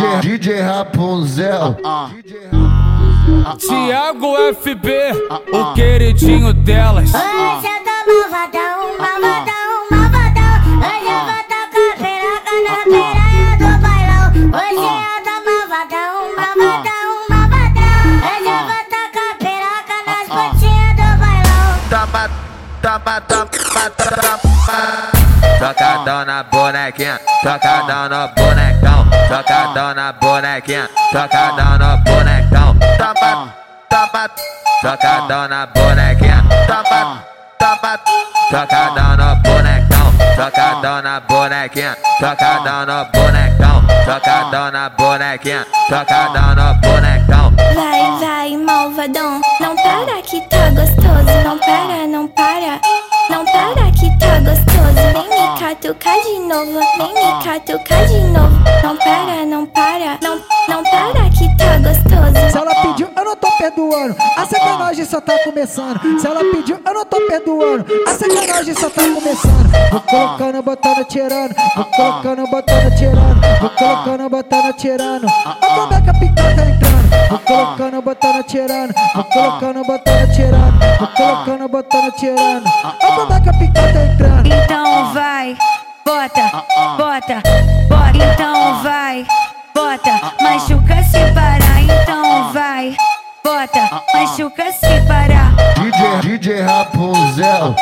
DJ, DJ Rapunzel. Tiago FB, o queridinho delas. Hoje eu tô malvadão, malvadão, malvadão. Hoje eu vou tocar piroca na piranha do bailão. Hoje eu tô malvadão, malvadão, malvadão. Hoje eu vou tocar piroca nas botinhas do bailão. Toma, toma, toma, toma. Tocadão na bonequinha, tocadão no bonecão, tocadão na bonequinha, tocadão no bonecão. Toma, toma, tocadão na bonequinha, toma, toma, tocadão no bonecão, tocadão na bonequinha, tocadão no bonecão, tocadão na bonequinha, tocadão no bonecão. Vai, vai, malvadão. Não para que tá gostoso. Catucar de novo. Vem me catucar de novo. Não para, não para. Não, não para que tá gostoso. Se ela pediu, eu não tô perdoando. A sacanagem só tá começando. Se ela pediu, eu não tô perdoando. A sacanagem só tá começando. Vou colocando, botando, tirando. Vou colocando, botando, tirando. Vou colocando, botando, tirando. Olha como é que a pica tá entrando. Vou colocando, botando, tirando. Vou colocando, botando, tirando. Vou colocando, botando, tirando. Olha como é que a tá entrando. Então vai, bota, bota, bota. Então vai, bota, machuca se parar. Então vai, bota, machuca se parar. DJ, DJ Rapunzel.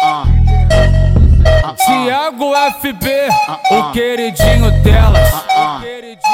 Tiago FB, o queridinho delas. O queridinho delas.